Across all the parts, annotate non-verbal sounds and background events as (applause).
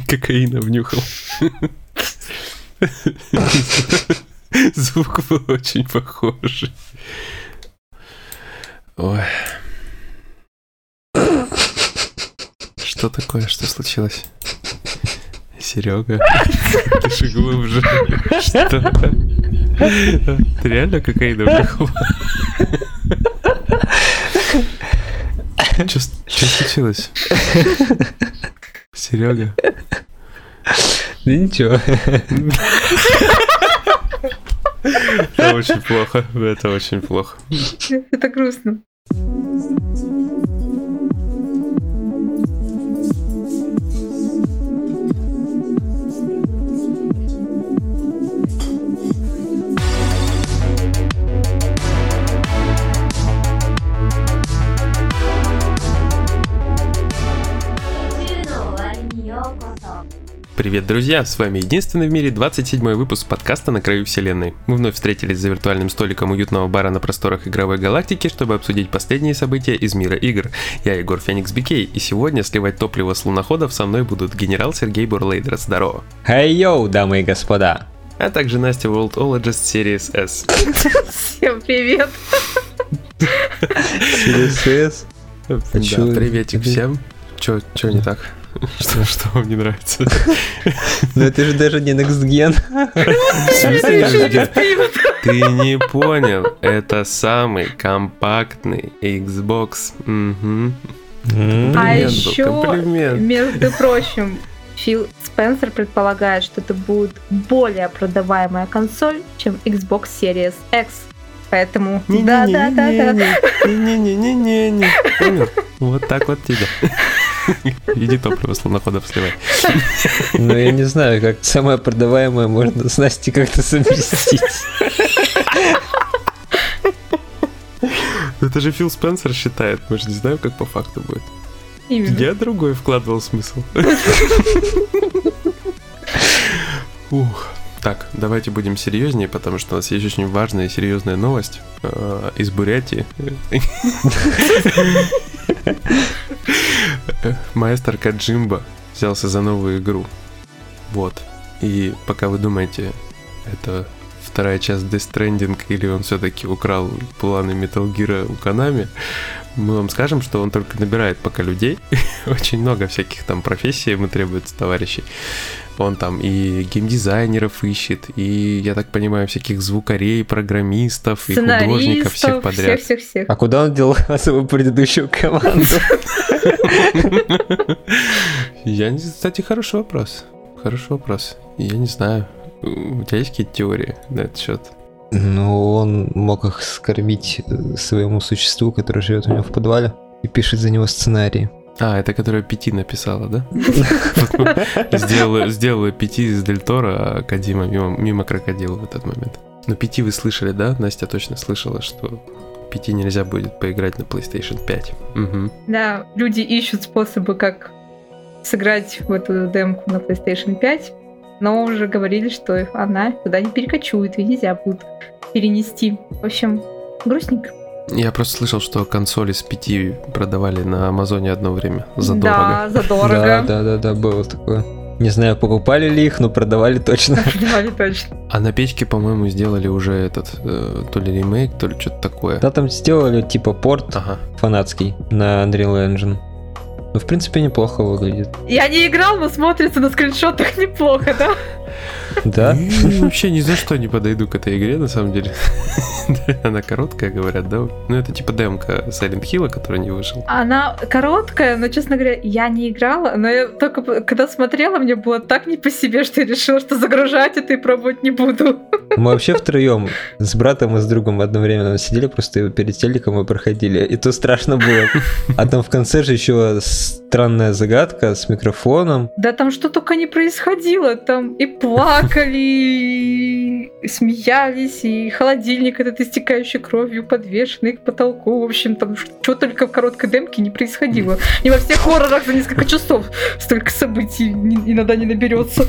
(laughs) Кокаина внюхал. (laughs) Звук был очень похожий. Ой. Что такое? Что случилось? Серега, (laughs) ты же глубже. Что? Ты реально кокаина внюхал? Что случилось? Серега? Да ничего. Это очень плохо. Это очень плохо. Это грустно. Привет, друзья! С вами единственный в мире 27 выпуск подкаста «На краю вселенной». Мы вновь встретились за виртуальным столиком уютного бара на просторах игровой галактики, чтобы обсудить последние события из мира игр. Я Егор Феникс Бикей, и сегодня сливать топливо с луноходов со мной будут генерал Сергей Бурлейдер. Здорово! Хей йоу, дамы и господа! А также Настя Worldologist Series S. Всем привет! Series S? Да, приветик всем. Чё, чё не так? (laughs) Что, что вам не нравится? (laughs) Ну это же даже не Next Gen. (laughs) Ты не понял, это самый компактный Xbox. А еще, между прочим, Фил Спенсер предполагает, что это будет более продаваемая консоль, чем Xbox Series X. Поэтому да, да, да, да. Не-не-не-не-не. Понял? Вот так вот тебе. (laughs) Иди топливо с луноходов сливай. (laughs) Ну, я не знаю, как самое продаваемое можно с Настей как-то совместить. (laughs) Это же Фил Спенсер считает, мы же не знаем, как по факту будет. Именно. Я другой вкладывал смысл. Ух. Так, давайте будем серьезнее, потому что у нас есть очень важная и серьезная новость э, из Бурятии. Маэстро Каджимба взялся за новую игру. Вот. И пока вы думаете, это вторая часть Death Stranding или он все-таки украл планы Metal Gear у Konami, мы вам скажем, что он только набирает пока людей. (laughs) Очень много всяких там профессий ему требуется товарищей. Он там и геймдизайнеров ищет, и, я так понимаю, всяких звукарей, программистов, и художников, всех подряд. Всех, всех, всех. А куда он дел свою предыдущую команду? (laughs) Я, кстати, хороший вопрос. Хороший вопрос. Я не знаю. У тебя есть какие-то теории на этот счет? Ну, он мог их скормить э, своему существу, которое живет у него в подвале и пишет за него сценарии. А, это которая Пяти написала, да? (laughs) Сделала, сделала Пяти из Дель Торо, а Кадима мимо, крокодила в этот момент. Но Пяти вы слышали, да? Настя точно слышала, что Пяти нельзя будет поиграть на PlayStation 5. Угу. Да, люди ищут способы, как сыграть в эту демку на PlayStation 5, но уже говорили, что она туда не перекочует, и нельзя будет перенести. В общем, грустненько. Я просто слышал, что консоли с 5 продавали на Амазоне одно время задорого. Да, задорого. Да, да, да, да, было такое. Не знаю, покупали ли их, но продавали точно. (laughs) Продавали точно. А на печке, по-моему, сделали уже этот, э, то ли ремейк, то ли что-то такое. Да, там сделали типа порт Ага. фанатский на Unreal Engine. Ну, в принципе, неплохо выглядит. Я не играл, но смотрится на скриншотах неплохо, да? Да? И вообще ни за что не подойду к этой игре, на самом деле. (laughs) Она короткая, говорят, да? Ну, это типа демка Silent Hill, который не вышел. Она короткая, но, честно говоря, я не играла, но я только когда смотрела, мне было так не по себе, что я решила, что загружать это и пробовать не буду. Мы вообще втроем с братом и с другом одновременно сидели просто перед телеком и проходили. И то страшно было. А там в конце же еще странная загадка с микрофоном. Да там что только не происходило, там и плакали, плакали, смеялись, и холодильник этот истекающий кровью, подвешенный к потолку. В общем, там что только в короткой демке не происходило. Не во всех хоррорах за несколько часов столько событий иногда не наберется.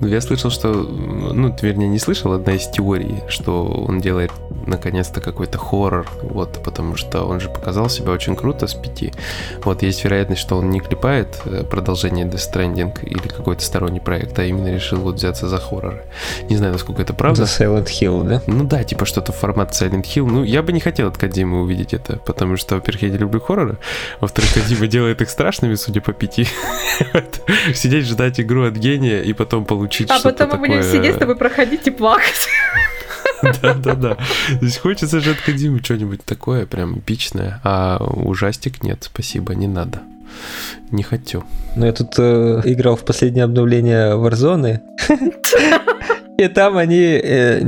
Ну, я слышал, что, ну, вернее, не слышал, одна из теорий, что он делает наконец-то какой-то хоррор, вот, потому что он же показал себя очень круто с пяти. Вот, есть вероятность, что он не клепает э, продолжение Death Stranding или какой-то сторонний проект, а именно решил вот взяться за хорроры. Не знаю, насколько это правда. За Silent Hill, да? Ну да, типа что-то в формат Silent Hill. Ну, я бы не хотел от Кадимы увидеть это, потому что, во-первых, я не люблю хорроры, во-вторых, Кадима делает их страшными, судя по пяти. (laughs) Сидеть, ждать игру от гения и потом получить а что-то такое... А потом мы будем сидеть с тобой проходить и плакать. (laughs) Да-да-да. То есть хочется же от Кадимы что-нибудь такое прям эпичное, а ужастик нет, спасибо, не надо. Не хочу. Ну, я тут э, играл в последнее обновление Warzone. (laughs) И там они, э,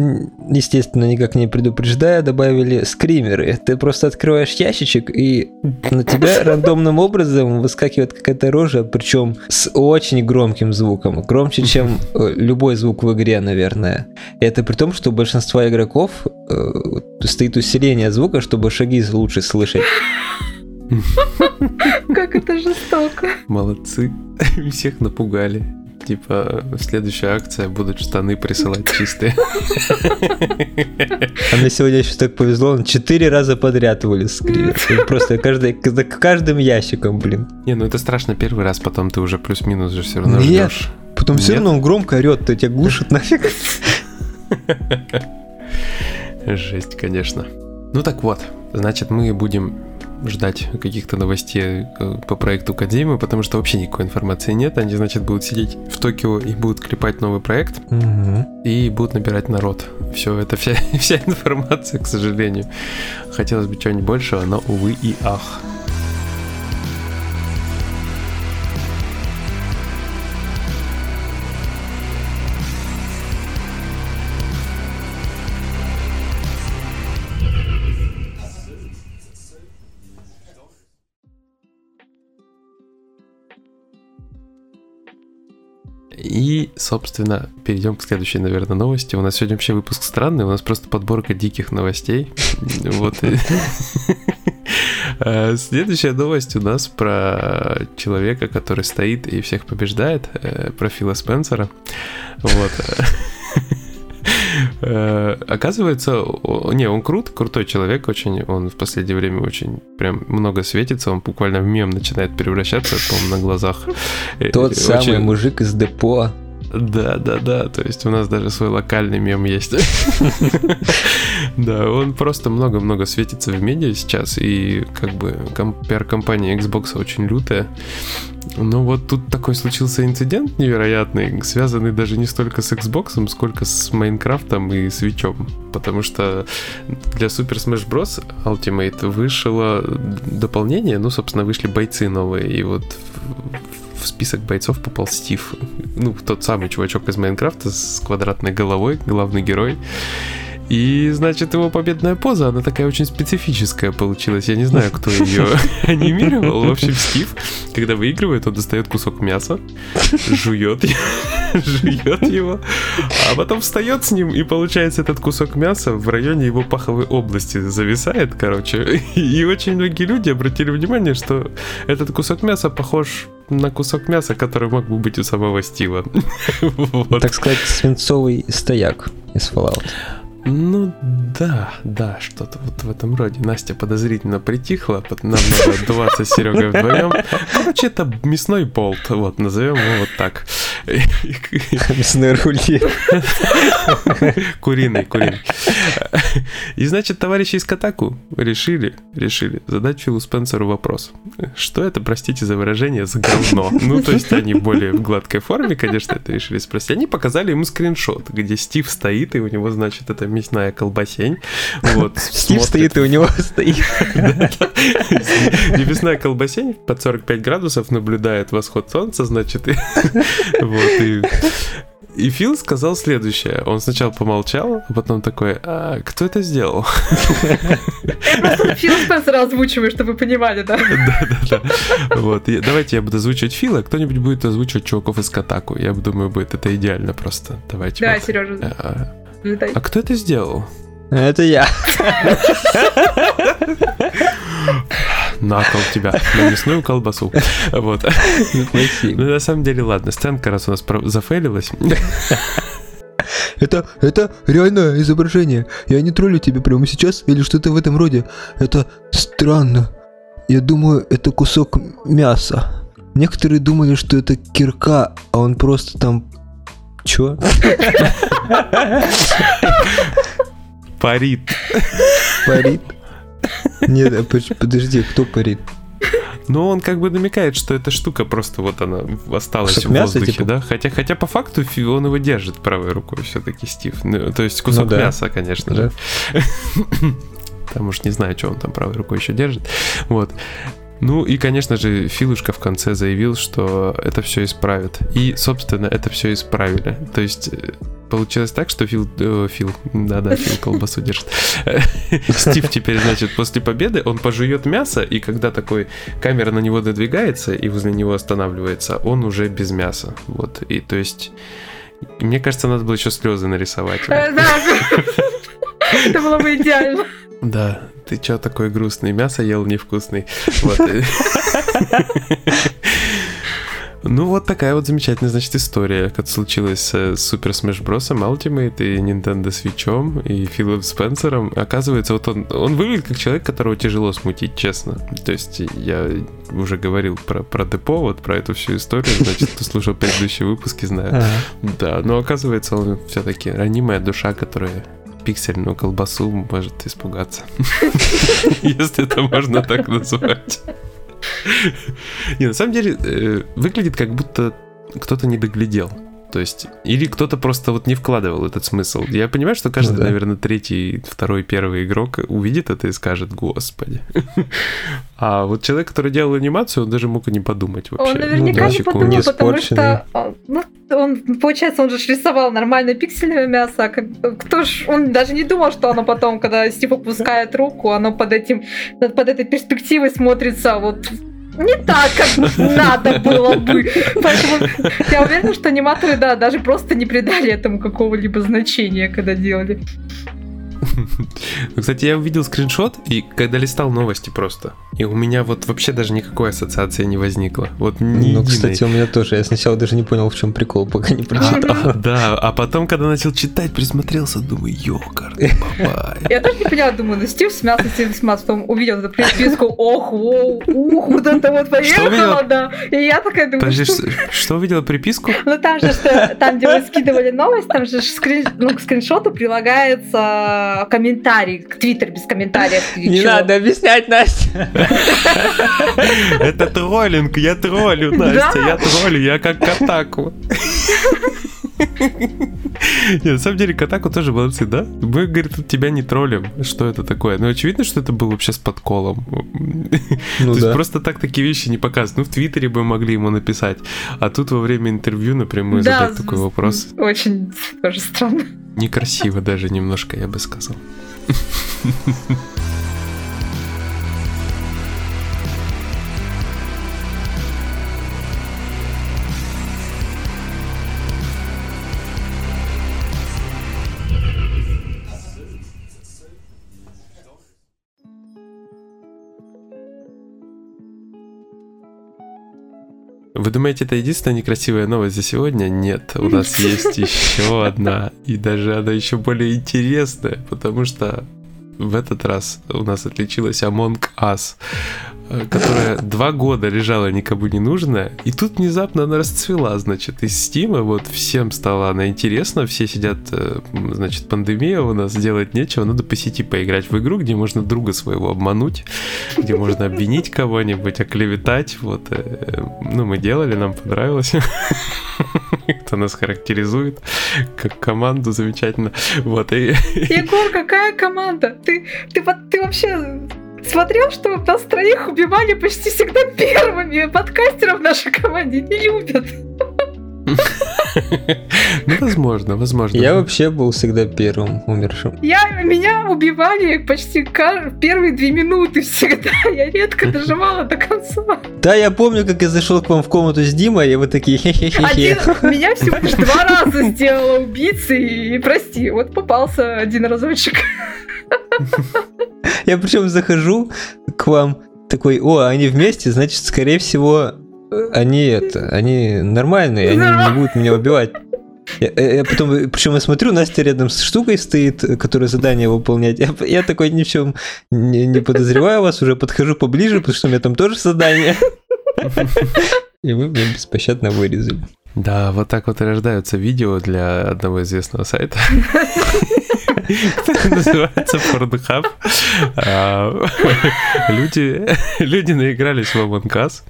естественно, никак не предупреждая, добавили скримеры. Ты просто открываешь ящичек, и на тебя (laughs) рандомным образом выскакивает какая-то рожа, причем с очень громким звуком. Громче, чем э, любой звук в игре, наверное. И это при том, что у большинства игроков э, стоит усиление звука, чтобы шаги лучше слышать. (laughs) Как это жестоко. Молодцы. (laughs) Всех напугали. Типа, следующая акция будут штаны присылать чистые. А мне сегодня еще так повезло, он четыре раза подряд вылез скривер. Просто каждый, за каждым ящиком, блин. Не, ну это страшно первый раз, потом ты уже плюс-минус же все равно Нет, ждешь. потом Нет? все равно он громко орет, то тебя глушит нафиг. (laughs) Жесть, конечно. Ну так вот, значит, мы будем ждать каких-то новостей э, по проекту Кадзимы, потому что вообще никакой информации нет. Они, значит, будут сидеть в Токио и будут клепать новый проект угу. и будут набирать народ. Все, это вся, (laughs) вся информация, к сожалению. Хотелось бы чего-нибудь большего, но, увы и ах. И, собственно, перейдем к следующей, наверное, новости. У нас сегодня вообще выпуск странный, у нас просто подборка диких новостей. (laughs) Вот. А, (laughs) следующая новость у нас про человека, который стоит и всех побеждает, э, про Фила Спенсера. Вот. (laughs) Э, оказывается, не, он крут, крутой человек очень, он в последнее время очень прям много светится, он буквально в мем начинает превращаться, по-моему, на глазах. Э, Тот самый мужик из депо. Да, да, да. То есть у нас даже свой локальный мем есть. (laughs) Да, он просто много-много светится в медиа сейчас, и как бы пиар-компания Xbox очень лютая. Ну вот тут такой случился инцидент невероятный, связанный даже не столько с Xbox, сколько с Майнкрафтом и Свечом. Потому что для Super Smash Bros. Ultimate вышло дополнение, ну, собственно, вышли бойцы новые, и вот в список бойцов попал Стив. Ну, тот самый чувачок из Майнкрафта с квадратной головой, главный герой. И, значит, его победная поза, она такая очень специфическая получилась. Я не знаю, кто ее (laughs) анимировал. В общем, Стив, когда выигрывает, он достает кусок мяса, жует, (laughs) жует его, а потом встает с ним, и получается этот кусок мяса в районе его паховой области зависает, короче. И очень многие люди обратили внимание, что этот кусок мяса похож на кусок мяса, который мог бы быть у самого Стива. (laughs) вот. Так сказать, свинцовый стояк из Fallout. Ну да, да, что-то вот в этом роде. Настя подозрительно притихла, нам надо отдуваться с Серегой вдвоем. Короче, это мясной болт, вот, назовем его вот так. Мясной рули. Куриный, куриный. И значит, товарищи из Катаку решили, решили задать Филу Спенсеру вопрос. Что это, простите за выражение, за говно? Ну, то есть они более в гладкой форме, конечно, это решили спросить. Они показали ему скриншот, где Стив стоит, и у него, значит, это мясная колбасень. Вот, Стив стоит, и у него стоит. Мясная колбасень под 45 градусов наблюдает восход солнца, значит, вот, и И Фил сказал следующее. Он сначала помолчал, а потом такой, а кто это сделал? Фил Спенсера озвучиваю, чтобы вы понимали, да? (laughs) Да-да-да. Вот. Давайте я буду озвучивать Фила, кто-нибудь будет озвучивать чуваков из Катаку. Я думаю, будет это идеально просто. Давайте. Да, Сережа. А, а кто это сделал? Это я. (laughs) (laughs) На кол тебя, на мясную колбасу. (laughs) Вот. Ну, на самом деле, ладно, сценка, раз у нас зафейлилась. (laughs) Это, это реальное изображение. Я не троллю тебя прямо сейчас или что-то в этом роде. Это странно. Я думаю, это кусок мяса. Некоторые думали, что это кирка, а он просто там... Чё? Парит. Парит? Нет, а подожди, кто парит? Ну, он как бы намекает, что эта штука просто вот она осталась Кусок в мяса, воздухе, типа? да? Хотя, хотя по факту он его держит правой рукой все-таки, Стив. Ну, то есть кусок ну, да. мяса, конечно да. же. (laughs) Там уж не знаю, что он там правой рукой еще держит. Вот. Ну и, конечно же, Филушка в конце заявил, что это все исправит. И, собственно, это все исправили. То есть э, получилось так, что Фил, э, Фил, да-да, Фил колбасу держит. (laughs) Стив теперь, значит, после победы он пожует мясо, и когда такой камера на него надвигается и возле него останавливается, он уже без мяса. Вот, и то есть, мне кажется, надо было еще слезы нарисовать. Э, да, (laughs) это было бы идеально. Да, ты чё такой грустный? Мясо ел невкусный. Вот. (laughs) Ну, вот такая вот замечательная, значит, история, как случилось с Super Smash Bros. Ultimate и Nintendo Switch и Филом Спенсером. Оказывается, вот он, он выглядит как человек, которого тяжело смутить, честно. То есть я уже говорил про, про депо, вот про эту всю историю, значит, (laughs) кто слушал предыдущие выпуски, знаю. Да, но оказывается, он все-таки ранимая душа, которая пиксельную колбасу может испугаться. (laughs) Если это можно так назвать. Не, на самом деле, э, выглядит как будто кто-то не доглядел. То есть, или кто-то просто вот не вкладывал этот смысл. Я понимаю, что каждый, ну, да. наверное, третий, второй, первый игрок увидит это и скажет, господи. (laughs) А вот человек, который делал анимацию, он даже мог и не подумать вообще. Он наверняка ну, не подумал, не потому что а, ну, он, получается, он же рисовал нормальное пиксельное мясо, а как, кто ж, он даже не думал, что оно потом, когда Стив опускает руку, оно под этим, под этой перспективой смотрится вот не так, как надо было бы. Поэтому я уверена, что аниматоры, да, даже просто не придали этому какого-либо значения, когда делали. Ну, кстати, я увидел скриншот, и когда листал новости просто, и у меня вот вообще даже никакой ассоциации не возникло. Вот ни Ну, кстати, у меня тоже. Я сначала даже не понял, в чем прикол, пока не прочитал. А, (laughs) да, а потом, когда начал читать, присмотрелся, думаю, ёкар, Я тоже не поняла, думаю, ну Стив смялся, Стив смялся, потом увидел эту приписку, ох, воу, ух, вот это вот поехало, да. И я такая думаю, Подожди, что увидела приписку? Ну, там же, что, там, где вы скидывали новость, там же ну, к скриншоту прилагается комментарий, твиттер без комментариев. Не надо объяснять, Настя. Это троллинг, я троллю, Настя, я троллю, я как Катаку. Нет, на самом деле, Катаку тоже молодцы, да? Мы, говорит, тебя не троллим. Что это такое? Ну, очевидно, что это было вообще с подколом. Ну, То да. есть просто так такие вещи не показывают. Ну, в Твиттере бы могли ему написать. А тут во время интервью напрямую да, задать такой вопрос. Очень тоже странно. Некрасиво даже немножко, я бы сказал. Вы думаете, это единственная некрасивая новость за сегодня? Нет, у нас (laughs) есть еще одна, и даже она еще более интересная, потому что в этот раз у нас отличилась Among Us. Э, которая два года лежала никому не нужная, и тут внезапно она расцвела, значит, из Стима, вот всем стала она интересна, все сидят, э, значит, пандемия у нас, делать нечего, надо по сети поиграть в игру, где можно друга своего обмануть, где можно обвинить кого-нибудь, оклеветать, вот, э, ну, мы делали, нам понравилось, (laughs) кто нас характеризует, как команду замечательно, вот, и... (laughs) Егор, какая команда? Ты, ты, ты вообще смотрел, что нас троих убивали почти всегда первыми. Подкастеров в нашей команде не любят. (laughs) (laughs) Ну, возможно, возможно. Я вообще был всегда первым умершим. Я, меня убивали почти первые две минуты всегда. (laughs) Я редко доживала до конца. Да, я помню, как я зашел к вам в комнату с Димой, и вы такие хе-хе-хе-хе. (laughs) Меня всего лишь два раза сделала убийцей, и прости, вот попался один разочек. Я причем захожу к вам такой, о, они вместе, значит, скорее всего, они это, они нормальные, они не будут меня убивать. Я, я потом, причем я смотрю, Настя рядом с штукой стоит, которая задание выполнять. Я, я такой ни в чем не, не подозреваю вас, уже подхожу поближе, потому что у меня там тоже задание. И вы меня беспощадно вырезали. Да, вот так вот и рождаются видео для одного известного сайта. Называется Pornhub. А, люди, люди наигрались в Us.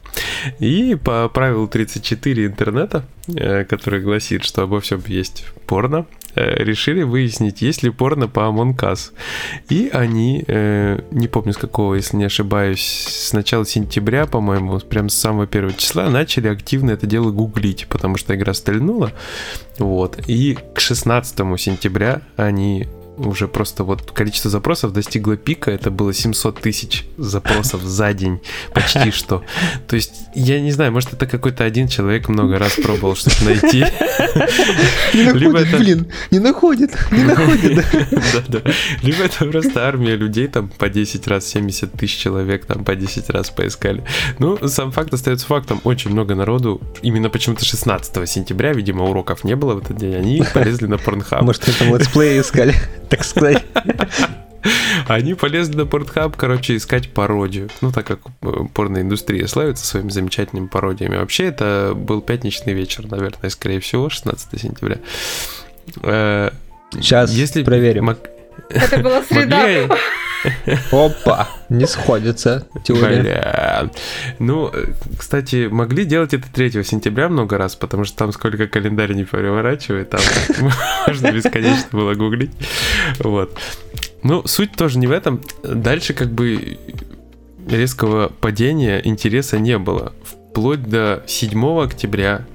И по правилу 34 интернета, э, который гласит, что обо всем есть порно, э, решили выяснить, есть ли порно по Among Us. И они, э, не помню с какого, если не ошибаюсь, с начала сентября, по-моему, прям с самого первого числа начали активно это дело гуглить, потому что игра стрельнула. Вот. И к 16 сентября они уже просто вот количество запросов достигло пика, это было 700 тысяч запросов (laughs) за день, почти что. То есть, я не знаю, может это какой-то один человек много раз пробовал что-то найти. Не находит, блин, не находит, не находит. Да-да. Либо это просто армия людей, там по 10 раз, 70 тысяч человек там по 10 раз поискали. Ну, сам факт остается фактом, очень много народу, именно почему-то 16 сентября, видимо, уроков не было в этот день, они (laughs) полезли на Pornhub. Может, это let's play искали так сказать. Они полезли на Pornhub, короче, искать пародию. Ну, так как э, порноиндустрия славится своими замечательными пародиями. Вообще, это был пятничный вечер, наверное, скорее всего, 16 сентября. Сейчас Если проверим. Это была среда. Опа, не сходится теория. Бля. Ну, кстати, могли делать это 3 сентября много раз, потому что там сколько календарь не переворачивает, там (laughs) можно бесконечно было гуглить. Вот. Ну, суть тоже не в этом. Дальше как бы резкого падения интереса не было. Вплоть до 7 октября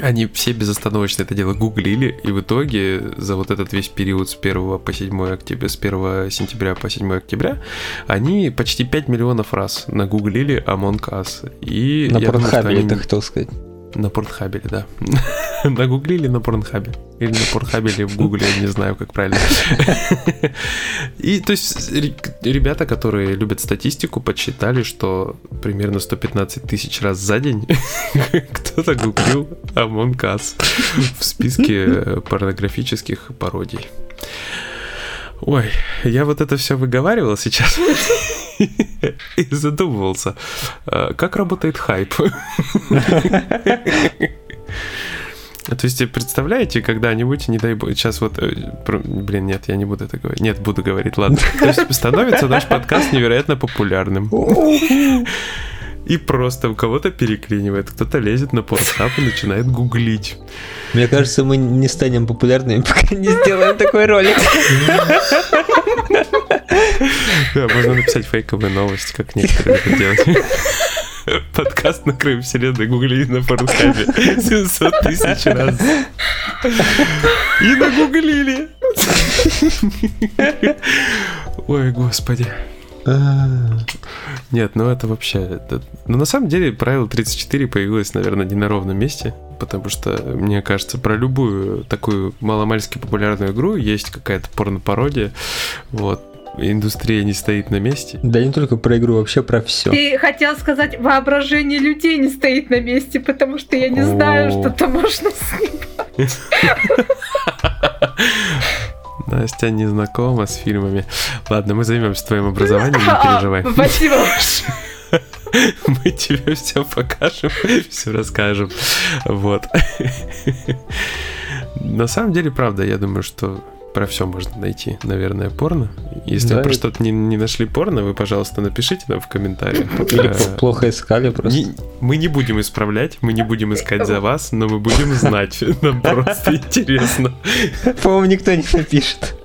они все безостановочно это дело гуглили, и в итоге за вот этот весь период с 1 по 7 октября, с 1 сентября по 7 октября, они почти 5 миллионов раз нагуглили Among Us. И На Порнхабе, они... это хотел сказать. На Порнхабе, да. (laughs) Нагуглили на Порнхабе. Или на Порнхабе, или в Гугле, я не знаю, как правильно. (laughs) И то есть ребята, которые любят статистику, подсчитали, что примерно 115 тысяч раз за день (laughs) кто-то гуглил Among Us в списке порнографических пародий. Ой, я вот это все выговаривал сейчас (laughs) и задумывался, а, как работает хайп. (laughs) То есть, представляете, когда-нибудь, не дай бог, сейчас вот, э, блин, нет, я не буду это говорить, нет, буду говорить, ладно. (laughs) То есть, становится наш подкаст невероятно популярным. И просто у кого-то переклинивает, кто-то лезет на порнхаб и начинает гуглить. Мне кажется, мы не станем популярными, пока не сделаем такой ролик. Можно написать фейковые новости, как некоторые это делают. Подкаст на краю вселенной гуглили на порнхабе 700 тысяч раз. И нагуглили. Ой, господи. Нет, ну это вообще... Это... Ну на самом деле правило 34 появилось, наверное, не на ровном месте, потому что, мне кажется, про любую такую маломальски популярную игру есть какая-то порно-пародия, вот, индустрия не стоит на месте. Да не только про игру, вообще про все. Ты хотел сказать, воображение людей не стоит на месте, потому что я не знаю, что там можно снимать. (laughs) Настя не знакома с фильмами. Ладно, мы займемся твоим образованием, не (laughs) переживай. Спасибо. (laughs) Мы тебе все покажем, (laughs) все расскажем. Вот. На самом деле, правда, я думаю, что про все можно найти, наверное, порно. Если да, вы про и... что-то не, не нашли порно, вы, пожалуйста, напишите нам в комментариях. (laughs) Или плохо искали просто. Не, мы не будем исправлять, мы не будем искать за вас, но мы будем знать. (laughs) Нам просто интересно. По-моему, никто не напишет.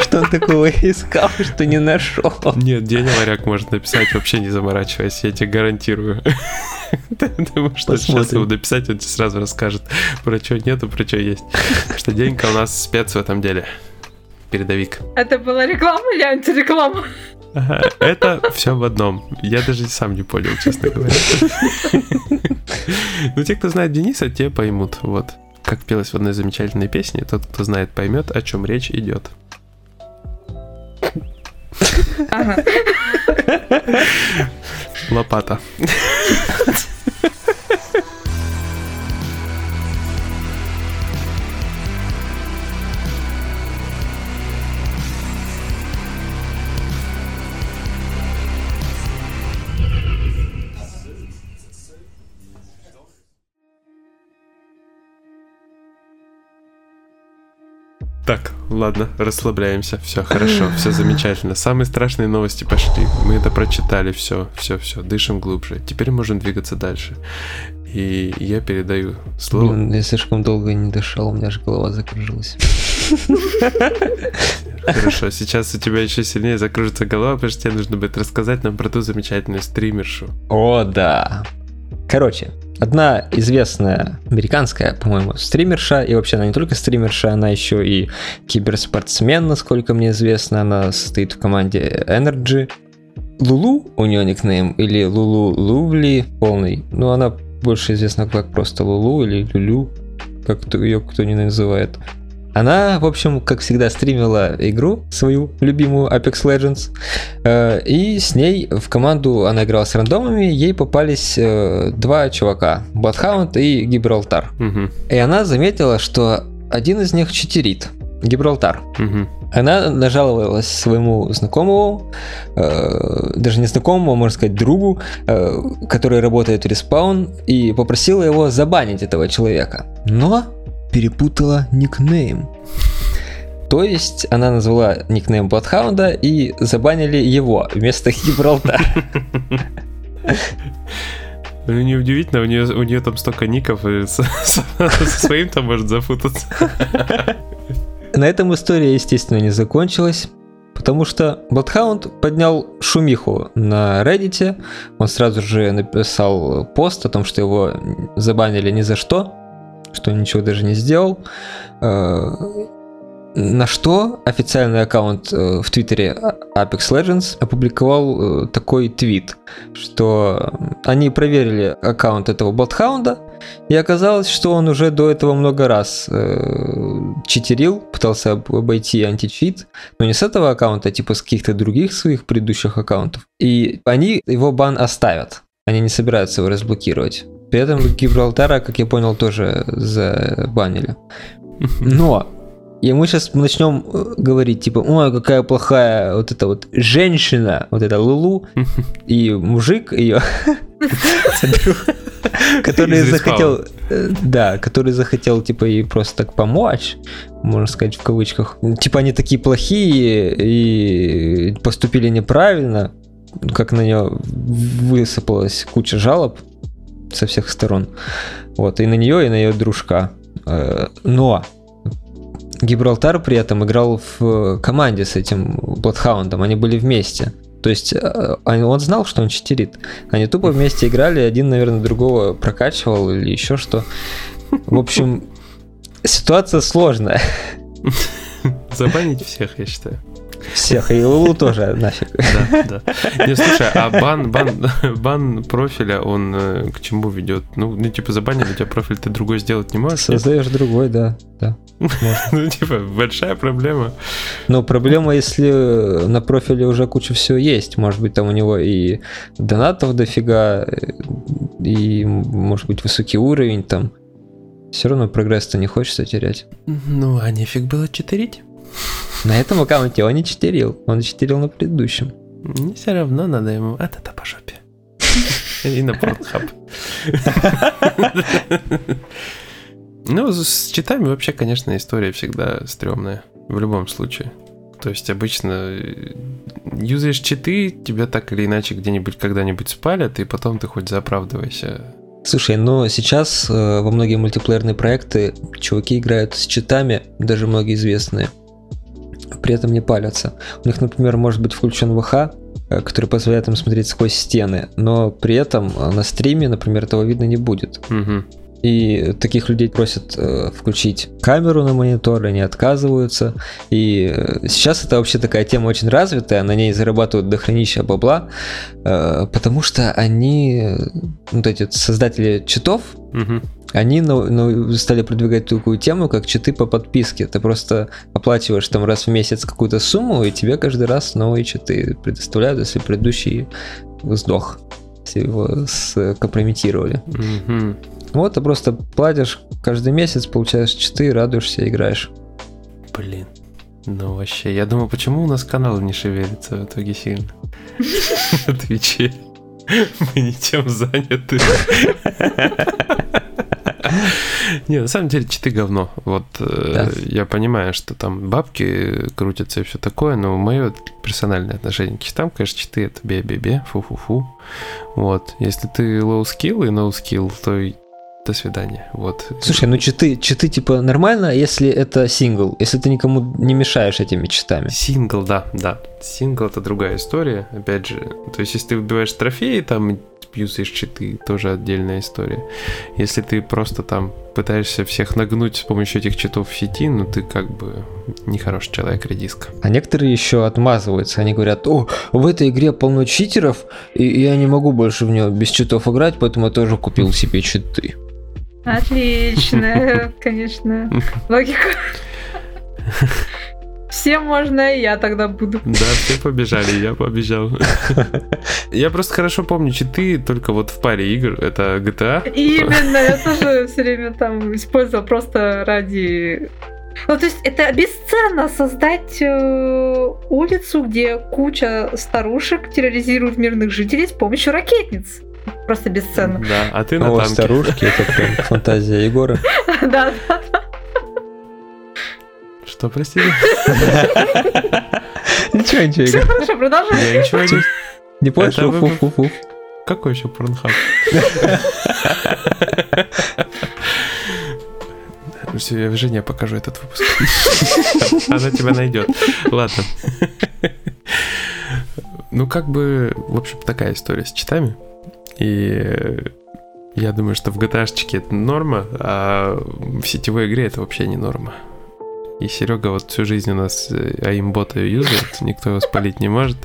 Что он такого искал, что не нашел. Нет, Деня Варяк может написать, вообще не заморачиваясь, я тебе гарантирую. Ты можешь сейчас его дописать, он тебе сразу расскажет, про что нету, про что есть. Что Денька у нас спец в этом деле. Передовик. Это была реклама или антиреклама? Это все в одном. Я даже сам не понял, честно говоря. Ну, те, кто знает Дениса, те поймут. Вот. Как пелось в одной замечательной песне, тот, кто знает, поймет, о чем речь идет. Лопата. Так, ладно, расслабляемся. Все хорошо, все замечательно. Самые страшные новости пошли. Мы это прочитали, все, все, все. Дышим глубже. Теперь можем двигаться дальше. И я передаю слово. Блин, я слишком долго не дышал, у меня аж голова закружилась. Хорошо, сейчас у тебя еще сильнее закружится голова, потому что тебе нужно будет рассказать нам про ту замечательную стримершу. О, да. Короче, одна известная американская, по-моему, стримерша, и вообще она не только стримерша, она еще и киберспортсмен, насколько мне известно, она состоит в команде Energy. Лулу у нее никнейм, или Лулу Лувли полный, но она больше известна как просто Лулу или Люлю, как ее кто не называет. Она, в общем, как всегда, стримила игру свою любимую Apex Legends, э, и с ней в команду она играла с рандомами, ей попались э, два чувака, Bloodhound и Гибралтар. Угу. И она заметила, что один из них читерит, Гибралтар. Угу. Она нажаловалась своему знакомому, э, даже не знакомому, а можно сказать другу, э, который работает в респаун, и попросила его забанить этого человека. Но перепутала никнейм. То есть она назвала никнейм Бладхаунда и забанили его вместо Гибралтара. Ну, неудивительно, у нее, у нее там столько ников, и со, со, со своим там может запутаться. На этом история, естественно, не закончилась, потому что Bloodhound поднял шумиху на Reddit, он сразу же написал пост о том, что его забанили ни за что, что ничего даже не сделал. Э, на что официальный аккаунт э, в Твиттере Apex Legends опубликовал э, такой твит, что они проверили аккаунт этого Болтхаунда, и оказалось, что он уже до этого много раз э, читерил, пытался обойти античит, но не с этого аккаунта, а типа с каких-то других своих предыдущих аккаунтов. И они его бан оставят. Они не собираются его разблокировать. При этом Гибралтара, как я понял, тоже забанили. Но и мы сейчас начнем э, говорить, типа, ой, какая плохая вот эта вот женщина, вот эта Лулу, и мужик ее, который захотел, э, да, который захотел, типа, ей просто так помочь, можно сказать, в кавычках. Типа, они такие плохие и поступили неправильно, как на нее высыпалась куча жалоб, со всех сторон. Вот, и на нее, и на ее дружка. Э, но Гибралтар при этом играл в команде с этим Бладхаундом, они были вместе. То есть э, он знал, что он читерит. Они тупо вместе играли, один, наверное, другого прокачивал или еще что. В общем, ситуация сложная. Забанить всех, я считаю. Всех, и Лулу тоже нафиг. Да, да. Не, слушай, а бан, бан, бан профиля, он э, к чему ведет? Ну, ну, типа, забанили у тебя профиль, ты другой сделать не можешь? Создаешь другой, да, да. (laughs) Ну, типа, большая проблема. Но проблема, если на профиле уже куча всего есть. Может быть, там у него и донатов дофига, и, может быть, высокий уровень там. Все равно прогресс-то не хочется терять. Ну, а нефиг было читерить. На этом аккаунте он не читерил, он читерил на предыдущем. Не все равно надо ему а это по жопе. (laughs) И на Pornhub. (laughs) Ну, с читами вообще, конечно, история всегда стрёмная. В любом случае. То есть обычно э, юзаешь читы, тебя так или иначе где-нибудь когда-нибудь спалят, и потом ты хоть заоправдывайся. Слушай, но сейчас э, во многие мультиплеерные проекты чуваки играют с читами, даже многие известные при этом не палятся. У них, например, может быть включен ВХ, э, который позволяет им смотреть сквозь стены, но при этом на стриме, например, этого видно не будет. Угу. И таких людей просят э, включить камеру на монитор, они отказываются. И э, сейчас это вообще такая тема очень развитая, на ней зарабатывают дохренища бабла, э, потому что они, вот эти создатели читов, Угу. Они ну, ну, стали продвигать такую тему, как читы по подписке. Ты просто оплачиваешь там раз в месяц какую-то сумму, и тебе каждый раз новые читы предоставляют, если предыдущий сдох, если его скомпрометировали. Угу. Вот ты просто платишь каждый месяц, получаешь читы, радуешься, играешь. Блин. Ну вообще, я думаю, почему у нас канал не шевелится в итоге сильно? (laughs) На Твиче. (laughs) Мы не тем заняты. (laughs) (laughs) Не, на самом деле читы говно. Вот э, Да. я понимаю, что там бабки крутятся и все такое, но мое персональное отношение к читам, конечно, читы это бе-бе-бе, фу-фу-фу. Вот. Если ты low skill и no skill, то до свидания. Вот. Слушай, ну читы, читы типа нормально, если это сингл, если ты никому не мешаешь этими читами. Сингл, да, да. Сингл это другая история. Опять же, то есть, если ты выбиваешь трофеи, там юзаешь читы, тоже отдельная история. Если ты просто там пытаешься всех нагнуть с помощью этих читов в сети, ну ты как бы нехороший человек, редиска. А некоторые еще отмазываются, они говорят, о, в этой игре полно читеров, и и я не могу больше в нее без читов играть, поэтому я тоже купил себе читы. Отлично, (laughs) конечно. (laughs) Логика. (laughs) Всем можно, и я тогда буду. Да, все побежали, я побежал. (laughs) Я просто хорошо помню читы только вот в паре игр. Это GTA. Именно, я тоже все время там использовала просто ради... Ну, то есть это бесценно создать э, улицу, где куча старушек терроризируют мирных жителей с помощью ракетниц. Просто бесценно. Да, а ты на О, танке. старушки, это прям фантазия Егора. (laughs) Да, да. Что, простите? (laughs) Ничего, ничего, Все хорошо, продолжай. Я ничего не... Не понял, Это вы- фу-фу-фу. Какой еще порнхаб? Жене покажу этот выпуск. Она тебя найдет. Ладно. Ну, как бы, в общем, такая история с читами. И я думаю, что в GTA-шечке это норма, а в сетевой игре это вообще не норма. И Серега вот всю жизнь у нас э, аимбота юзает, никто его спалить не может.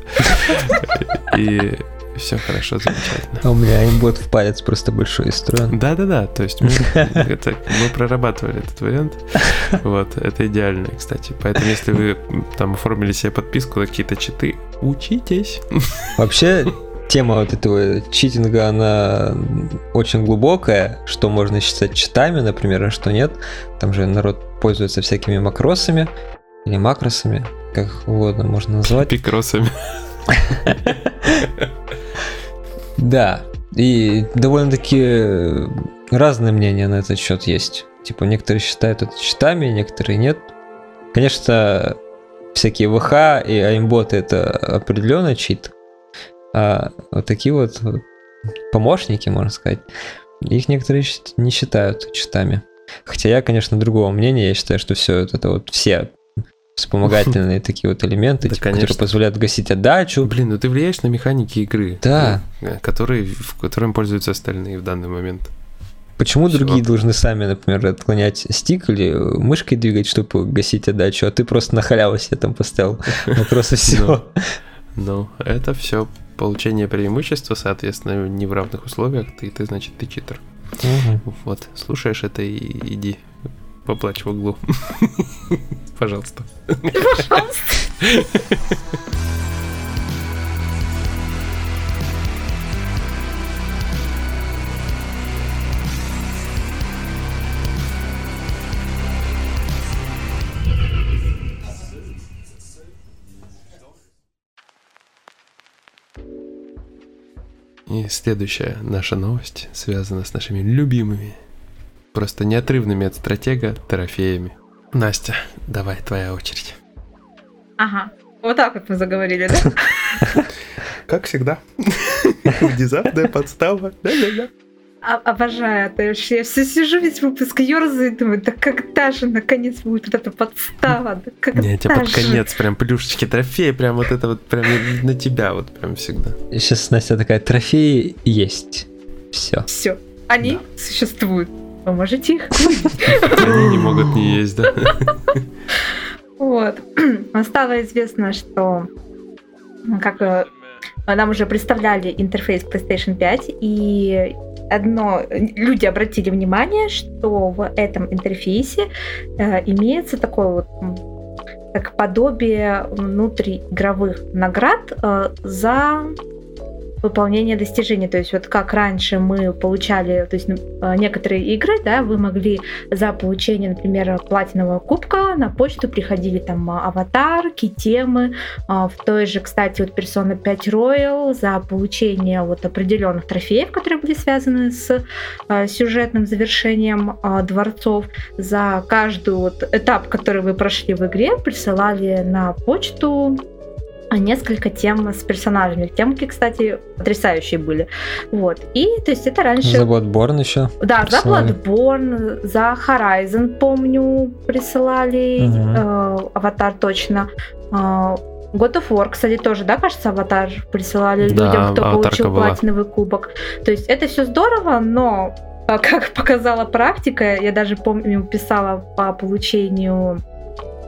И все хорошо, замечательно. А у меня имбот в палец просто большой и строен. Да-да-да, то есть мы, это, мы прорабатывали этот вариант. Вот, это идеально, кстати. Поэтому, если вы там оформили себе подписку на какие-то читы, учитесь. Вообще, тема вот этого читинга, она очень глубокая, что можно считать читами, например, а что нет. Там же народ пользуется всякими макросами или макросами, как угодно можно назвать. Пикросами. (laughs) Да, и довольно-таки разные мнения на этот счет есть. Типа, некоторые считают это читами, некоторые нет. Конечно, всякие ВХ и аимботы это определенно чит. А вот такие вот помощники, можно сказать, их некоторые не считают читами. Хотя я, конечно, другого мнения. Я считаю, что все это вот все вспомогательные (laughs) такие вот элементы, Да, типа, которые позволяют гасить отдачу. Блин, ну ты влияешь на механики игры. Да. ну, которые, в которым пользуются остальные в данный момент. Почему Всё. другие должны сами, например, отклонять стик или мышкой двигать, чтобы гасить отдачу, а ты просто на халяву себе там поставил (laughs) вопрос и все. Ну, это все получение преимущества, соответственно, не в равных условиях, ты, ты значит, ты читер. Вот, слушаешь это и иди поплачь в углу. (laughs) Пожалуйста. (laughs) И следующая наша новость связана с нашими любимыми, просто неотрывными от стратега трофеями. Настя, давай, твоя очередь. Ага. Вот так вот мы заговорили, да? (laughs) Как всегда. (laughs) Внезапная подстава. Да-да-да. Обожаю это. Я все сижу весь выпуск, ерзаю и думаю, да когда же наконец будет вот эта подстава? Да когда Не, тебе под конец прям плюшечки, трофеи, прям вот это вот прям на тебя вот прям всегда. Сейчас Настя такая, трофеи есть. Все. Все. Они да. существуют. Вы можете их Они не могут не есть, да? Вот. (clears throat) Стало известно, что как э, нам уже представляли интерфейс PlayStation 5, и одно люди обратили внимание, что в этом интерфейсе э, имеется такой вот как подобие внутриигровых наград э, за выполнение достижений. То есть вот как раньше мы получали, то есть ну, а, некоторые игры, да, вы могли за получение, например, платинового кубка на почту приходили там а, аватарки, темы. А, в той же, кстати, вот Persona 5 Royal за получение вот определенных трофеев, которые были связаны с сюжетным завершением дворцов, за каждый вот этап, который вы прошли в игре, присылали на почту несколько тем с персонажами. Темки, кстати, потрясающие были. Вот. И, то есть, это раньше... За Bloodborne еще Да, присылали. за Bloodborne, за Horizon, помню, присылали угу. э, аватар точно. Э, God of War, кстати, тоже, да, кажется, аватар присылали да, людям, кто получил была. платиновый кубок. То есть это все здорово, но э, (laughs) как показала практика, я даже помню, писала по получению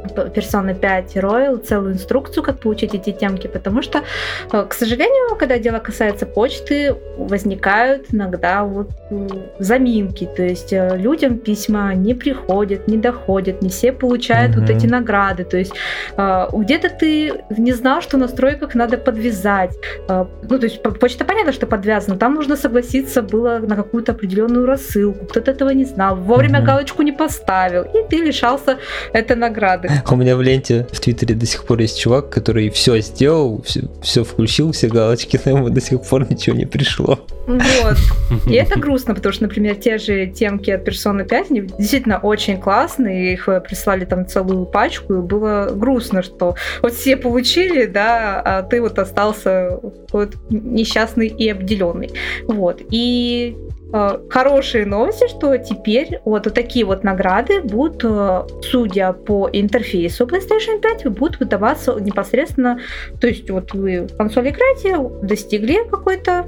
Persona 5 Royal целую инструкцию, как получить эти темки, потому что, э, к сожалению, когда дело касается почты, возникают иногда вот э, заминки, то есть э, людям письма не приходят, не доходят, не все получают mm-hmm. вот эти награды, то есть где-то ты не знал, что в настройках надо подвязать, ну то есть почта понятно, что подвязана, там нужно согласиться было на какую-то определенную рассылку, кто-то этого не знал, вовремя mm-hmm. галочку не поставил, и ты лишался этой награды. У меня в ленте в Твиттере до сих пор есть чувак, который все сделал, все, все включил, все галочки, но ему до сих пор ничего не пришло. Вот. И это (laughs) грустно, потому что, например, те же темки от Persona 5, они действительно очень классные, их прислали там целую пачку, и было грустно, что вот все получили, да, а ты вот остался вот несчастный и обделенный. Вот. И Э, хорошие новости, что теперь вот, вот такие вот награды будут, э, судя по интерфейсу PlayStation 5, будут выдаваться непосредственно, то есть вот вы в консоли играете, достигли какой-то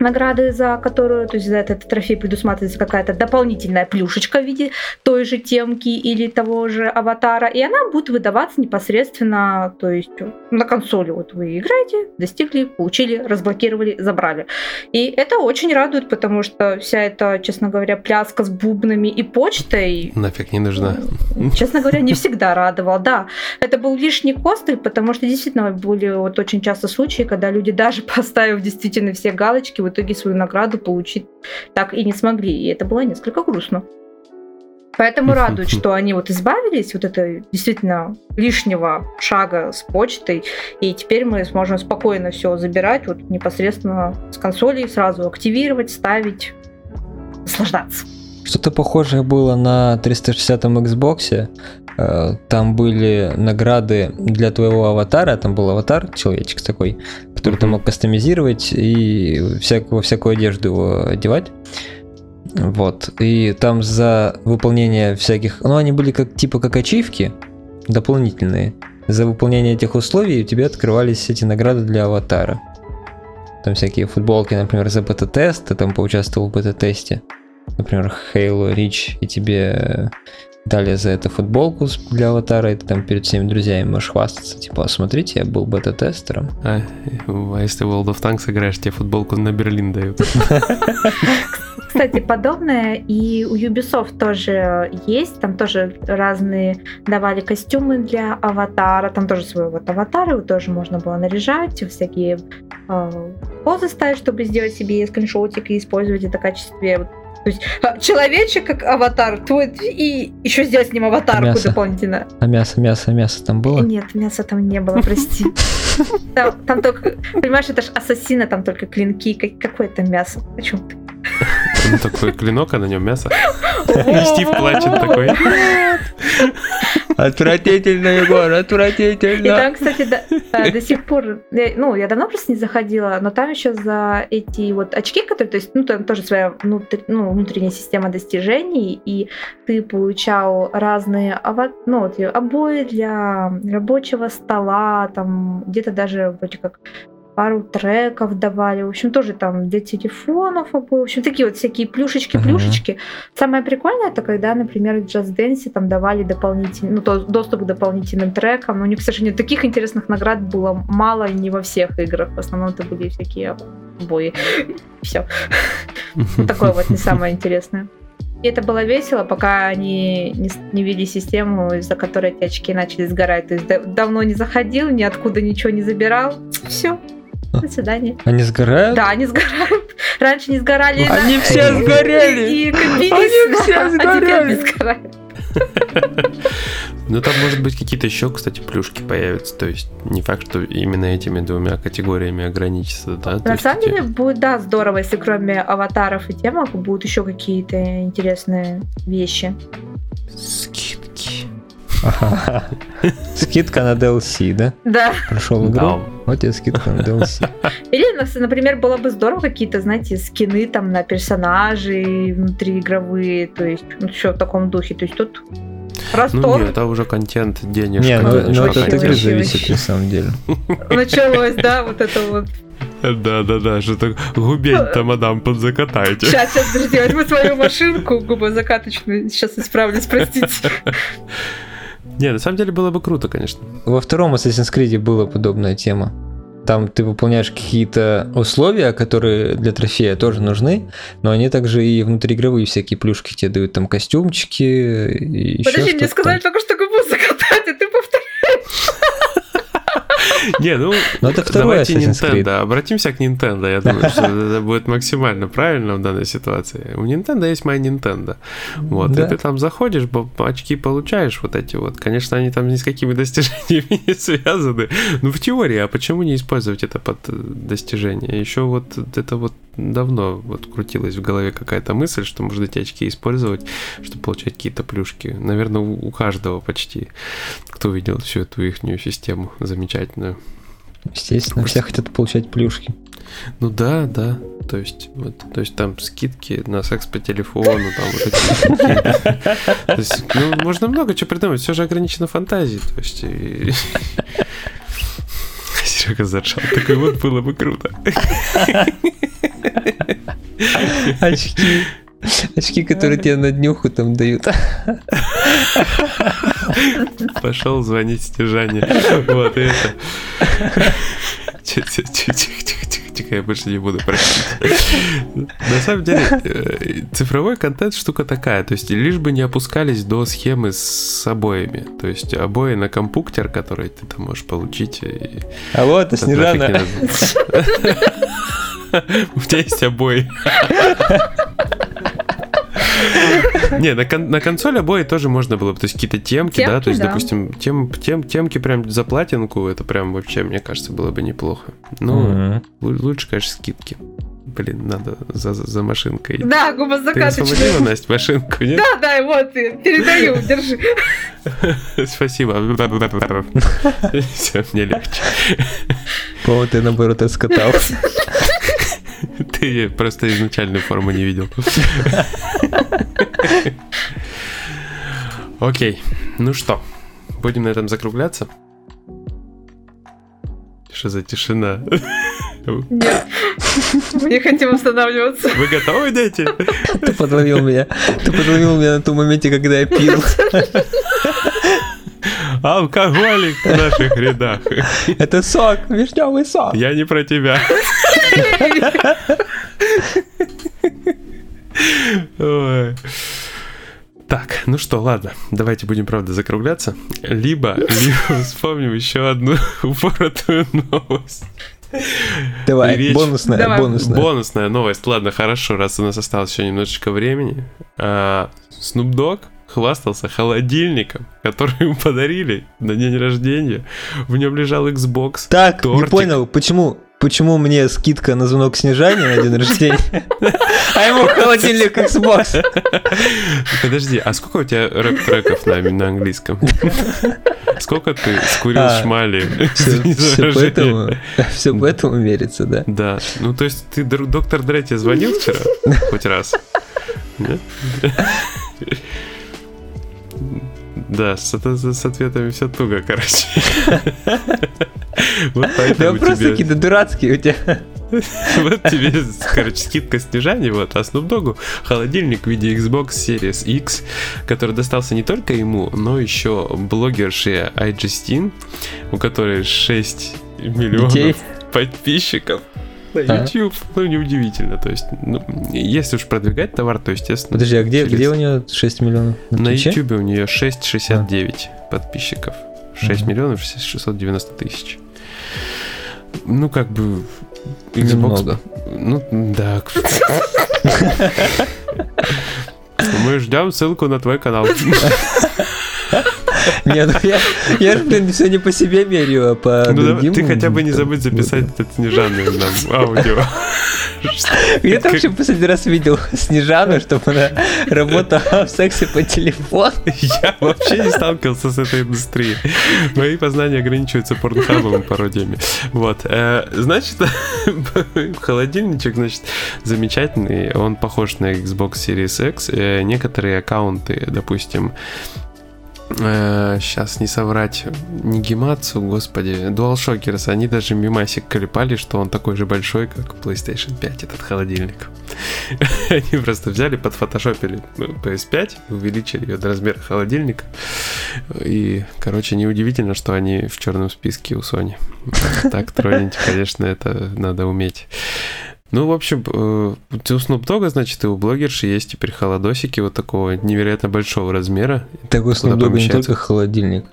награды, за которую, то есть за этот трофей предусматривается какая-то дополнительная плюшечка в виде той же темки или того же аватара, и она будет выдаваться непосредственно, то есть на консоли. Вот вы играете, достигли, получили, разблокировали, забрали. И это очень радует, потому что вся эта, честно говоря, пляска с бубнами и почтой... Нафиг не нужна. Честно говоря, не всегда радовал. Да, это был лишний костыль, потому что действительно были вот очень часто случаи, когда люди даже (laughs) поставив действительно все галочки, в итоге свою награду получить так и не смогли. И это было несколько грустно. Поэтому (laughs) радует, что они вот избавились вот это действительно лишнего шага с почтой, и теперь мы сможем спокойно все забирать вот непосредственно с консоли, сразу активировать, ставить, наслаждаться. Что-то похожее было на 360-м Xbox. Э, там были награды для твоего аватара. Там был аватар, человечек такой, который ты мог кастомизировать и всякую, всякую одежду его одевать. Вот. И там за выполнение всяких... Ну, они были как типа как ачивки дополнительные. За выполнение этих условий у тебя открывались эти награды для аватара. Там всякие футболки, например, за бета-тест, ты там поучаствовал в бета-тесте. Например, Halo Reach, и тебе дали за это футболку для аватара, и ты там перед всеми друзьями можешь хвастаться, типа, смотрите, я был бета-тестером. А, а если в World of Tanks играешь, тебе футболку на Берлин дают. (laughs) Кстати, подобное и у Ubisoft тоже есть, там тоже разные давали костюмы для аватара, там тоже свой вот аватар, его тоже можно было наряжать, всякие э, позы ставить, чтобы сделать себе скриншотик и использовать это в качестве то есть а, человечек как аватар твой, и еще сделать с ним аватарку мясо. дополнительно. А мясо, мясо, мясо там было? Нет, мяса там не было, прости. (laughs) Там, там только, понимаешь, это же ассасина, там только клинки. Какое это мясо? О чем ты? Ну, такой клинок, а на нем мясо. (laughs) И Стив плачет такой. Отвратительно, Егор, отвратительно. И там, кстати, до, до сих пор, ну, я давно просто не заходила, но там еще за эти вот очки, которые, то есть, ну, там тоже своя внутр, ну, внутренняя система достижений, и ты получал разные ну, вот, обои для рабочего стола, там где-то даже вроде как пару треков давали, в общем, тоже там для телефонов в общем, такие вот всякие плюшечки-плюшечки. Uh-huh. Самое прикольное, это когда, например, в Just Dance там давали дополнительный, ну, то, доступ к дополнительным трекам, но у них, к сожалению, таких интересных наград было мало и не во всех играх, в основном это были всякие обои. (laughs) Все. (laughs) Такое вот не самое интересное. И это было весело, пока они не, не ввели систему, из-за которой эти очки начали сгорать. То есть давно не заходил, ниоткуда ничего не забирал. Все, до свидания. Они сгорают? Да, они сгорают. Раньше не сгорали. Они все сгорели. Они все сгорели. Ну, там, может быть, какие-то еще, кстати, плюшки появятся. То есть, не факт, что именно этими двумя категориями ограничится, да? На самом деле, будет, да, здорово, если кроме аватаров и темок будут еще какие-то интересные вещи. Скидки. Скидка на DLC, да? Да. Прошел игру. Вот тебе скидка на DLC. Или, например, было бы здорово какие-то, знаете, скины там на персонажей внутриигровые, то есть, ну, все в таком духе. То есть тут Простор. Ну нет, это уже контент, денежка. Не, ну, ну это от игры зависит на самом деле. Началось, да, вот это вот. Да, да, да, что так губень-то, мадам, подзакатайте. Сейчас, сейчас, подожди, возьму свою машинку губозакаточную, сейчас исправлюсь, простите. Не, на самом деле было бы круто, конечно. Во втором Assassin's Creed была подобная тема. Там ты выполняешь какие-то условия, которые для трофея тоже нужны, но они также и внутриигровые всякие плюшки тебе дают, там костюмчики и Подожди, мне сказали только что губу (laughs) Не, ну, Но это давайте Nintendo. Обратимся к Nintendo. Я думаю, что это будет максимально правильно в данной ситуации. У Nintendo есть моя Nintendo. Вот, да. и ты там заходишь, очки получаешь вот эти вот. Конечно, они там ни с какими (laughs) достижениями не связаны. Ну, в теории, а почему не использовать это под достижение? Еще вот это вот давно вот крутилась в голове какая-то мысль, что можно эти очки использовать, чтобы получать какие-то плюшки. Наверное, у каждого почти, кто видел всю эту их систему замечательную. Естественно, все хотят получать плюшки. Ну да, да. То есть, вот, то есть там скидки на секс по телефону, там вот такие. То есть, ну, можно много чего придумать, все же ограничено фантазией. То есть, и... (laughs) Серега заржал. Такой вот было бы круто. Очки. Очки, которые тебе на днюху там дают. Пошел звонить Стяжане. Вот это. Тихо-тихо-тихо, я больше не буду просить. На самом деле, э, цифровой контент штука такая, то есть лишь бы не опускались до схемы с обоями. То есть обои на компуктер, который ты там можешь получить. А вот, и Снежана. У тебя есть обои. (laughs) Не, на, кон- на консоль обои тоже можно было, то есть какие-то темки, темки да, то есть, да. допустим, тем, тем, темки прям за платинку, это прям вообще, мне кажется, было бы неплохо. Ну, mm-hmm. лучше, конечно, скидки. Блин, надо за, за машинкой. Да, губозакаточная. Ты освободила, Настя, машинку, нет? Да, да, вот, передаю, держи. (laughs) Спасибо. (laughs) Все, мне легче. По-моему, ты, наоборот, раскатался. Ты просто изначальную форму не видел. Окей, ну что, будем на этом закругляться? Что за тишина? Нет, мы не хотим останавливаться. Вы готовы, дети? Ты подловил меня. Ты подловил меня на том моменте, когда я пил. Алкоголик в наших рядах. Это сок, вишневый сок. Я не про тебя. Ой. Так, ну что, ладно, давайте будем, правда, закругляться. Либо, либо вспомним еще одну (laughs) упоротую новость. Давай, речь... бонусная, Давай. бонусная. Бонусная новость. Ладно, хорошо, раз у нас осталось еще немножечко времени. А, Snoop Dogg хвастался холодильником, который ему подарили на день рождения. В нем лежал Xbox. Так, тортик. не понял, почему почему мне скидка на звонок снижания на день рождения, а ему холодильник Xbox. Подожди, а сколько у тебя рэп-треков на, на английском? Сколько ты скурил а, шмали? Все, все, поэтому, все поэтому верится, да? Да. Ну, то есть ты доктор Дре тебе звонил вчера? Хоть раз? Нет? Да, с, с ответами все туго, короче. Вот поэтому Вопросы какие-то дурацкие у тебя. Вот тебе, короче, скидка снижания, вот, а Snoop Dogg холодильник в виде Xbox Series X, который достался не только ему, но еще блогерше iJustine, у которой 6 миллионов подписчиков на YouTube. А? Ну, неудивительно. То есть, ну, если уж продвигать товар, то, естественно... Подожди, а где, через... где у нее 6 миллионов? На, на YouTube у нее 6,69 а. подписчиков. 6 а. миллионов 690 тысяч. Ну, как бы... Xbox... Немного. Ну, да. (laughs) Мы ждем ссылку на твой канал. (laughs) Нет, ну я, я же, блин, все не по себе мерю, а по ну, другим. Ты хотя бы не забудь записать этот Снежану нам аудио. Я там вообще последний раз видел Снежану, чтобы она работала в сексе по телефону. Я вообще не сталкивался с этой индустрией. Мои познания ограничиваются порнхабом и пародиями. Вот. Э, значит, (laughs) холодильничек, значит, замечательный. Он похож на Xbox Series X. Э, некоторые аккаунты, допустим, э, сейчас не соврать, не Гемацу, господи, DualShockers, они даже мимасик клепали, что он такой же большой, как PlayStation 5, этот холодильник. (laughs) Они просто взяли, подфотошопили PS5, увеличили ее до размера холодильника. И, короче, неудивительно, что они в черном списке у Sony. Так тронуть, (laughs) конечно, это надо уметь. Ну, в общем, э, у Dogg, значит, и у блогерши есть теперь холодосики вот такого невероятно большого размера. Так у Dogg не только холодильник.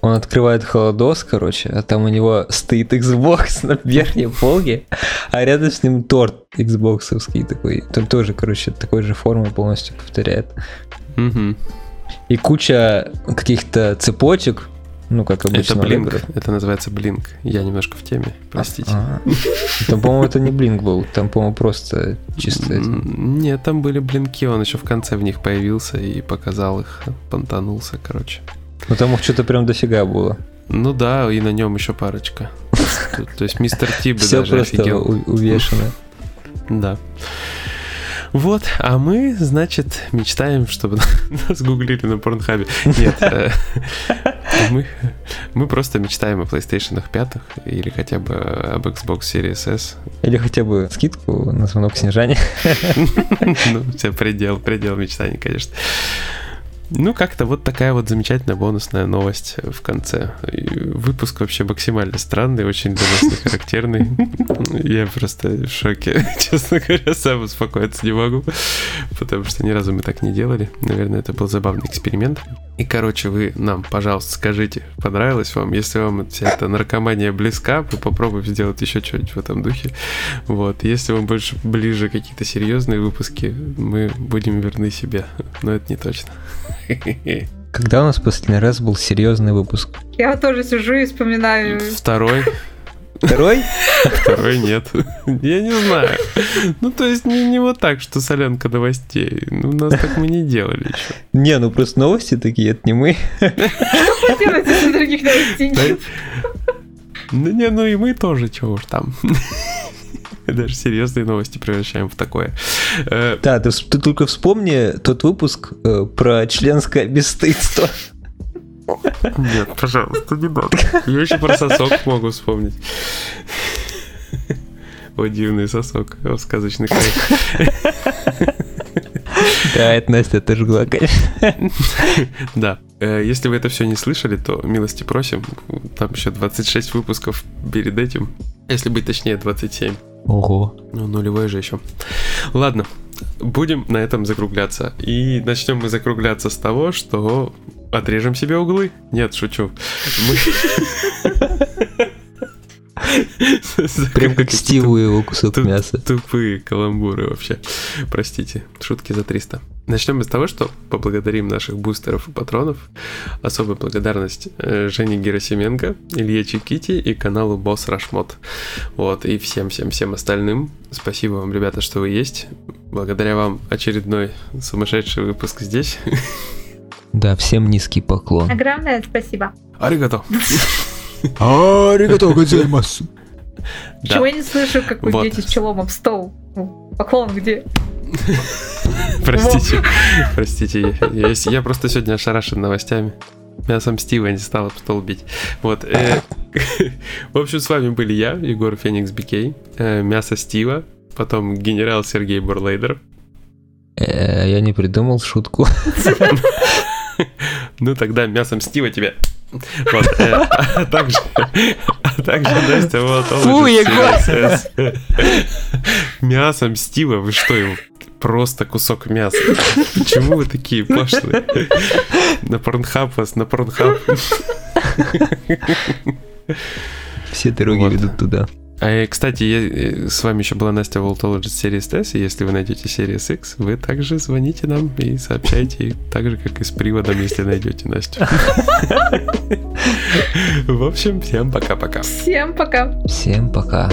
Он открывает холодос, короче, а там у него стоит Xbox (laughs) на верхней полке, а рядом с ним торт Xbox такой. Тут тоже, короче, такой же формы полностью повторяет. Угу. И куча каких-то цепочек, ну, как обычно. Это блинк. Это называется блинк. Я немножко в теме, простите. А, там, по-моему, это не блинк был. Там, по-моему, просто чисто... Нет, там были блинки. Он еще в конце в них появился и показал их. Понтанулся, короче. Ну, там их что-то прям дофига было. Ну да, и на нем еще парочка. (laughs) То есть мистер Ти бы даже просто увешано. Да. Вот, а мы, значит, мечтаем, чтобы (laughs) нас гуглили на порнхабе. Нет, э, (laughs) мы, мы просто мечтаем о PlayStation 5 или хотя бы об Xbox Series S. Или хотя бы скидку на звонок снижания. (laughs) Ну, все предел, предел мечтаний, конечно. Ну, как-то вот такая вот замечательная бонусная новость в конце. И выпуск вообще максимально странный, очень для нас нехарактерный. Я просто в шоке, (laughs) честно говоря, сам успокоиться не могу, потому что ни разу мы так не делали. Наверное, это был забавный эксперимент. И, короче, вы нам, пожалуйста, скажите, понравилось вам? Если вам вся эта наркомания близка, мы попробуем сделать еще что-нибудь в этом духе. Вот. Если вам больше ближе какие-то серьезные выпуски, мы будем верны себе. Но это не точно. Когда у нас последний раз был серьезный выпуск? Я тоже сижу и вспоминаю. Второй. Второй? Второй нет. Я не знаю. Ну, то есть не, не вот так, что солянка новостей. Ну, у нас так мы не делали еще. Не, ну просто новости такие, это не мы. Что делать, если других новостей нет? Ну не, ну и мы тоже, чего уж там. Даже серьезные новости превращаем в такое. Э, да, ты, ты только вспомни тот выпуск э, про членское бесстыдство. Нет, пожалуйста, не надо. Я еще про сосок могу вспомнить. О, дивный сосок, о, сказочный край. Да, это Настя тоже жгла, конечно. Да. Э, если вы это все не слышали, то милости просим. Там еще 26 выпусков перед этим. Если быть точнее, 27. Ого. Ну, нулевой же еще. Ладно, будем на этом закругляться. И начнем мы закругляться с того, что отрежем себе углы. Нет, шучу. Прям как Стиву его кусок мяса. Тупые каламбуры вообще. Простите, шутки за 300. Начнем с того, что поблагодарим наших бустеров и патронов. Особая благодарность э, Жене Герасименко, Илье Чикити и каналу Босс Рашмот. Вот, и всем-всем-всем остальным. Спасибо вам, ребята, что вы есть. Благодаря вам очередной сумасшедший выпуск здесь. (laughs) Да, всем низкий поклон. Огромное спасибо. Аригато. (laughs) Аригато гозаймасу. Чего я не слышу, как вы бьетесь челом об стол? Поклон где? (laughs) Простите, (laughs) простите, я, просто сегодня ошарашен новостями. Мясом Стива не стал об стол бить. Вот. Э, в общем, с вами были я, Егор Феникс Бикей, э, Мясо Стива, потом генерал Сергей Бурлейдер. Э, я не придумал шутку. (laughs) Ну тогда мясом Стива тебе. Вот, э, а также, а также Настя вот Фу, Егор! Мясом Стива, вы что, его просто кусок мяса. Почему вы такие пошлые? На порнхаб вас, на порнхаб. Все дороги ведут туда. А, кстати, я, э, с вами еще была Настя Voltologist Series S, и если вы найдете Series X, вы также звоните нам и сообщайте, так же, как и с приводом, если найдете Настю. (laughs) В общем, всем пока-пока. Всем пока. Всем пока.